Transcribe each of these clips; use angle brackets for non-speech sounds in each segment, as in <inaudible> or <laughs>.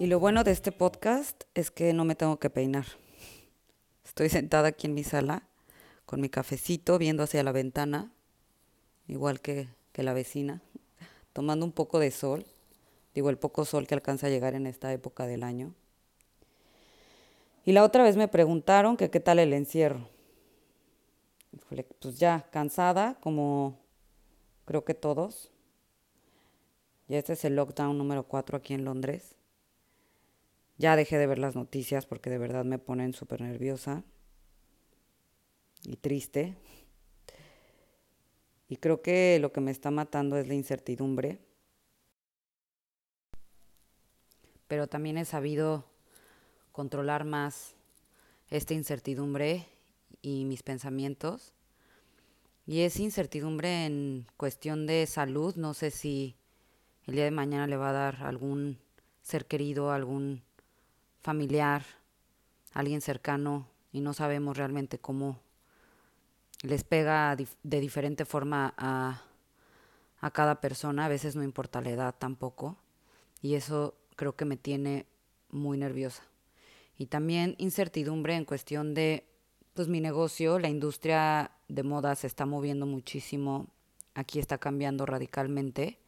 Y lo bueno de este podcast es que no me tengo que peinar. Estoy sentada aquí en mi sala con mi cafecito viendo hacia la ventana, igual que, la vecina, tomando un poco de sol, digo el poco sol que alcanza a llegar en esta época del año. Y la otra vez me preguntaron que qué tal el encierro. pues ya, cansada, como creo que todos. Ya este es el lockdown número 4 aquí en Londres. Ya dejé de ver las noticias porque de verdad me ponen súper nerviosa y triste. Y creo que lo que me está matando es la incertidumbre. Pero también he sabido controlar más esta incertidumbre y mis pensamientos. Y es incertidumbre en cuestión de salud. No sé si el día de mañana le va a dar algún ser querido, algún familiar, alguien cercano y no sabemos realmente cómo les pega de diferente forma a, a cada persona. A veces no importa la edad tampoco. Y eso creo que me tiene muy nerviosa. Y también incertidumbre en cuestión de, pues mi negocio, la industria de moda se está moviendo muchísimo. Aquí está cambiando radicalmente.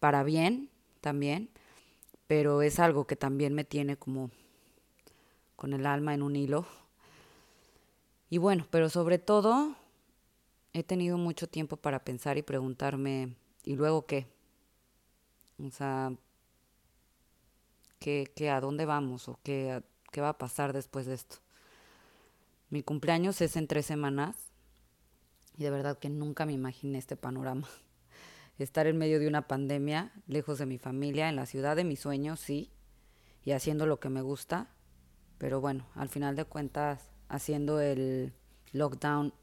Para bien también pero es algo que también me tiene como con el alma en un hilo. Y bueno, pero sobre todo he tenido mucho tiempo para pensar y preguntarme, ¿y luego qué? O sea, ¿qué, qué a dónde vamos o qué, qué va a pasar después de esto? Mi cumpleaños es en tres semanas y de verdad que nunca me imaginé este panorama <laughs> estar en medio de una pandemia, lejos de mi familia, en la ciudad de mis sueños, sí, y haciendo lo que me gusta, pero bueno, al final de cuentas, haciendo el lockdown,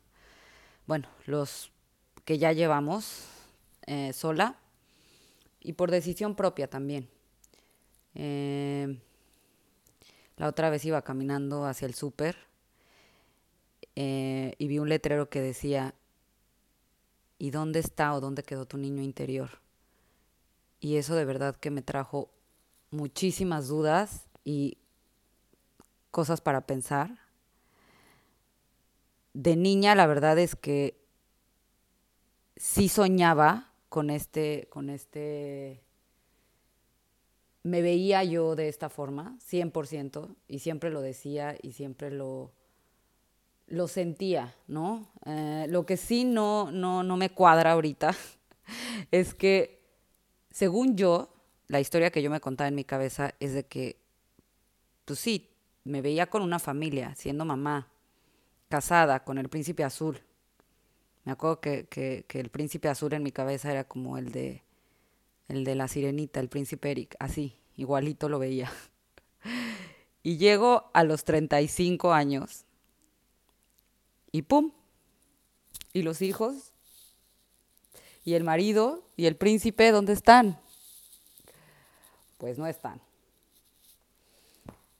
bueno, los que ya llevamos eh, sola y por decisión propia también. Eh, la otra vez iba caminando hacia el súper eh, y vi un letrero que decía, ¿Y dónde está o dónde quedó tu niño interior? Y eso de verdad que me trajo muchísimas dudas y cosas para pensar. De niña la verdad es que sí soñaba con este, con este, me veía yo de esta forma, 100%, y siempre lo decía y siempre lo, lo sentía, ¿no? Eh, lo que sí no, no, no me cuadra ahorita <laughs> es que, según yo, la historia que yo me contaba en mi cabeza es de que, pues sí, me veía con una familia, siendo mamá, casada con el príncipe azul. Me acuerdo que, que, que el príncipe azul en mi cabeza era como el de, el de la sirenita, el príncipe Eric, así, igualito lo veía. <laughs> Y llego a los 35 años y pum. ¿Y los hijos? ¿Y el marido? ¿Y el príncipe? ¿Dónde están? Pues no están.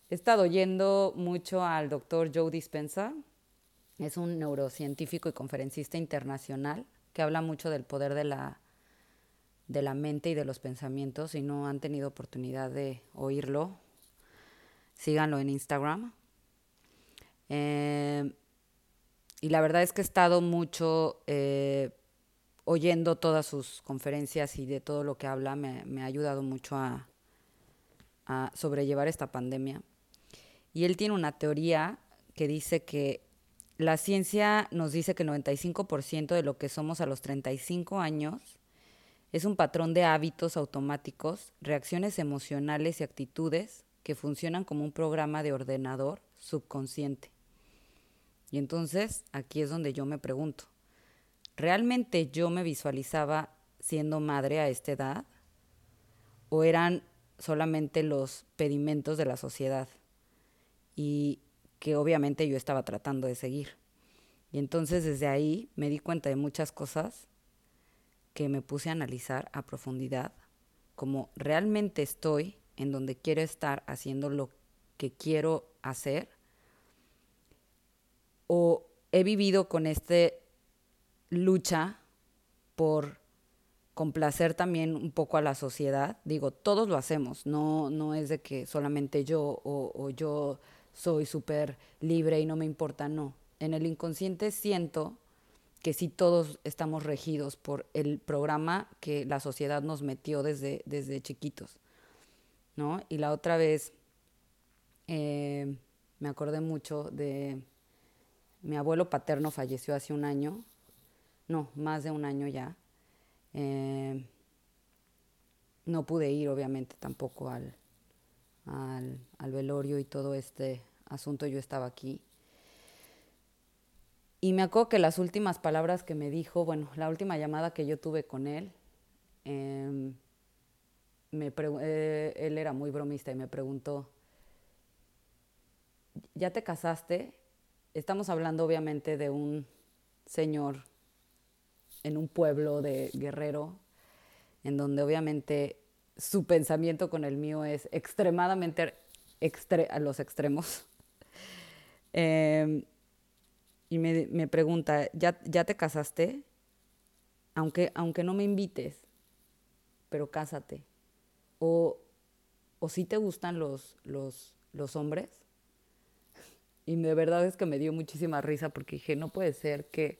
He estado yendo mucho al doctor Joe Dispenza. Es un neurocientífico y conferencista internacional que habla mucho del poder de la, de la mente y de los pensamientos. Si no han tenido oportunidad de oírlo, síganlo en Instagram. Eh, y la verdad es que he estado mucho eh, oyendo todas sus conferencias y de todo lo que habla, me, ha ayudado mucho a, a, sobrellevar esta pandemia. Y él tiene una teoría que dice que la ciencia nos dice que el 95% de lo que somos a los 35 años es un patrón de hábitos automáticos, reacciones emocionales y actitudes que funcionan como un programa de ordenador subconsciente. Y entonces aquí es donde yo me pregunto, ¿realmente yo me visualizaba siendo madre a esta edad? ¿O eran solamente los pedimentos de la sociedad? Y que obviamente yo estaba tratando de seguir. Y entonces desde ahí me di cuenta de muchas cosas que me puse a analizar a profundidad, como realmente estoy en donde quiero estar haciendo lo que quiero hacer o he vivido con esta lucha por complacer también un poco a la sociedad. Digo, todos lo hacemos, no, no es de que solamente yo o, o yo soy súper libre y no me importa, no. En el inconsciente siento que sí todos estamos regidos por el programa que la sociedad nos metió desde, desde chiquitos, ¿no? Y la otra vez eh, me acordé mucho de mi abuelo paterno falleció hace un año, no, más de un año ya. Eh, no pude ir, obviamente, tampoco al, al, al velorio y todo este asunto, yo estaba aquí. Y me acuerdo que las últimas palabras que me dijo, bueno, la última llamada que yo tuve con él, em, me eh, él era muy bromista y me preguntó, ¿ya te casaste? Estamos hablando obviamente de un señor en un pueblo de guerrero, en donde obviamente su pensamiento con el mío es extremadamente a los extremos. <laughs> Eh, y me, pregunta, ¿ya, ¿ya te casaste? Aunque, aunque no me invites, pero cásate. O, o si te gustan los, los, los hombres. <laughs> Y de verdad es que me dio muchísima risa porque dije, no puede ser que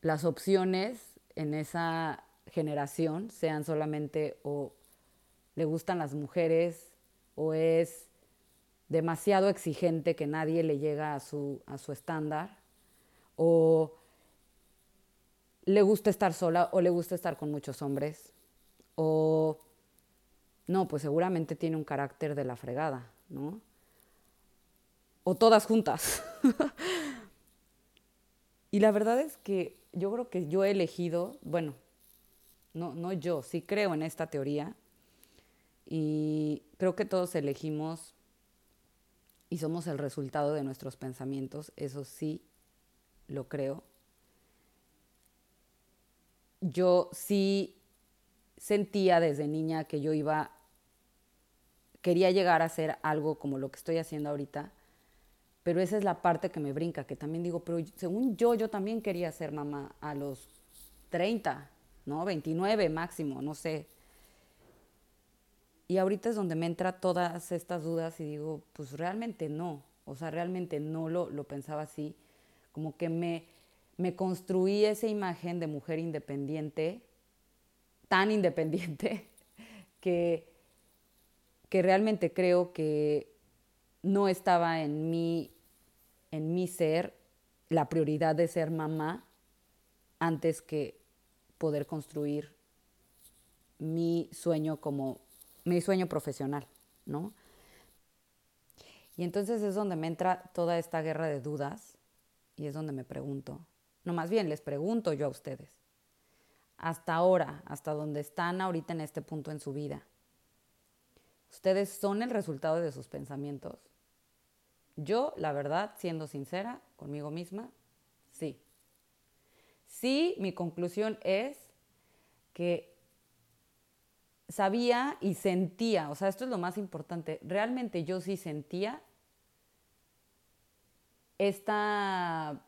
las opciones en esa generación sean solamente o le gustan las mujeres o es demasiado exigente que nadie le llega a su, a su estándar, o le gusta estar sola o le gusta estar con muchos hombres, o no, pues seguramente tiene un carácter de la fregada, ¿no? O todas juntas. <laughs> y la verdad es que yo creo que yo he elegido, bueno, no, no yo, sí creo en esta teoría y creo que todos elegimos y somos el resultado de nuestros pensamientos, eso sí lo creo. Yo sí sentía desde niña que yo iba, quería llegar a hacer algo como lo que estoy haciendo ahorita, pero esa es la parte que me brinca, que también digo, pero según yo, yo también quería ser mamá a los 30, ¿no? 29 máximo, no sé. Y ahorita es donde me entra todas estas dudas y digo, pues realmente no, o sea, realmente no lo, lo pensaba así, como que me, me construí esa imagen de mujer independiente, tan independiente, <laughs> que, que realmente creo que no estaba en mí, en mi ser, la prioridad de ser mamá antes que poder construir mi sueño como mi sueño profesional, ¿no? Y entonces es donde me entra toda esta guerra de dudas y es donde me pregunto, no más bien les pregunto yo a ustedes, hasta ahora, hasta donde están ahorita en este punto en su vida, ¿ustedes son el resultado de sus pensamientos? Yo, la verdad, siendo sincera conmigo misma, sí. Sí, mi conclusión es que sabía y sentía, o sea, esto es lo más importante, realmente yo sí sentía esta,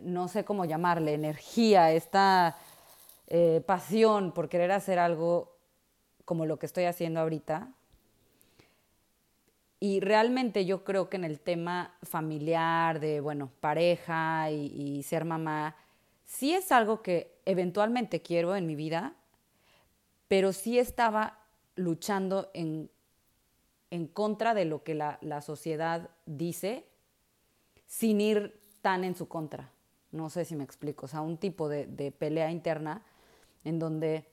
no sé cómo llamarle, energía, esta eh, pasión por querer hacer algo como lo que estoy haciendo ahorita. Y realmente yo creo que en el tema familiar, de, bueno, pareja y, y ser mamá, sí es algo que eventualmente quiero en mi vida, pero sí estaba luchando en, en contra de lo que la, la, sociedad dice, sin ir tan en su contra. No sé si me explico, o sea, un tipo de, de pelea interna en donde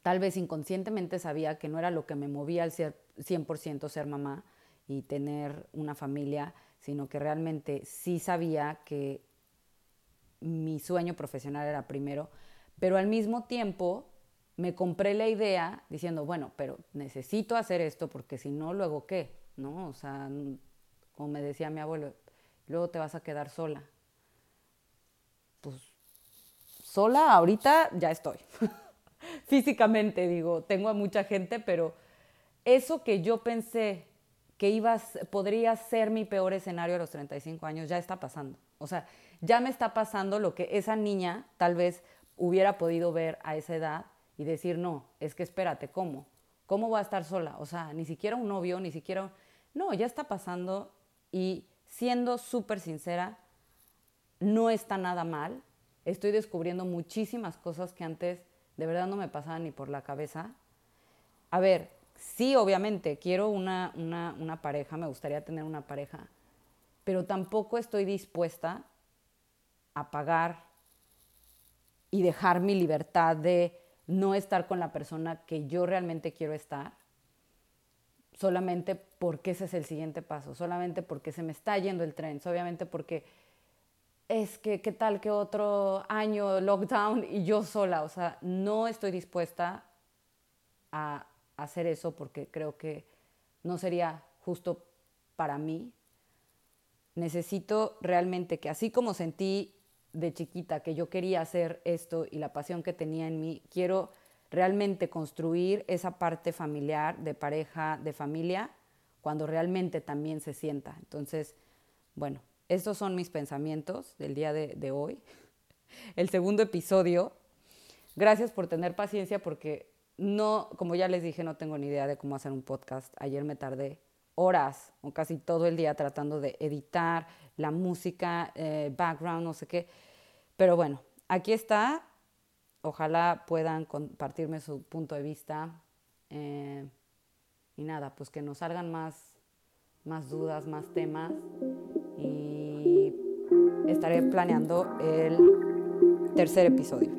tal vez inconscientemente sabía que no era lo que me movía al ser 100% ser mamá y tener una familia, sino que realmente sí sabía que mi sueño profesional era primero, pero al mismo tiempo me compré la idea diciendo, bueno, pero necesito hacer esto porque si no, luego qué, ¿no? O sea, como me decía mi abuelo, luego te vas a quedar sola. Pues sola ahorita ya estoy. <laughs> Físicamente digo, tengo a mucha gente, pero eso que yo pensé que ibas, podría ser mi peor escenario a los 35 años, ya está pasando. O sea, ya me está pasando lo que esa niña tal vez hubiera podido ver a esa edad y decir, no, es que espérate, ¿cómo? ¿Cómo voy a estar sola? O sea, ni siquiera un novio, ni siquiera... No, ya está pasando y siendo súper sincera, no está nada mal. Estoy descubriendo muchísimas cosas que antes de verdad no me pasaban ni por la cabeza. A ver, sí, obviamente, quiero una, una, pareja, me gustaría tener una pareja, pero tampoco estoy dispuesta a pagar y dejar mi libertad de no estar con la persona que yo realmente quiero estar, solamente porque ese es el siguiente paso, solamente porque se me está yendo el tren, obviamente porque es que qué tal que otro año lockdown y yo sola, o sea, no estoy dispuesta a hacer eso porque creo que no sería justo para mí. Necesito realmente que así como sentí de chiquita que yo quería hacer esto y la pasión que tenía en mí, quiero realmente construir esa parte familiar, de pareja, de familia, cuando realmente también se sienta. Entonces, bueno, estos son mis pensamientos del día de, hoy. <laughs> El segundo episodio. Gracias por tener paciencia porque no, como ya les dije, no tengo ni idea de cómo hacer un podcast. Ayer me tardé horas o casi todo el día tratando de editar la música, eh, background, no sé qué. Pero bueno, aquí está. Ojalá puedan compartirme su punto de vista. Eh, y nada, pues que nos salgan más, más dudas, más temas. Y estaré planeando el tercer episodio.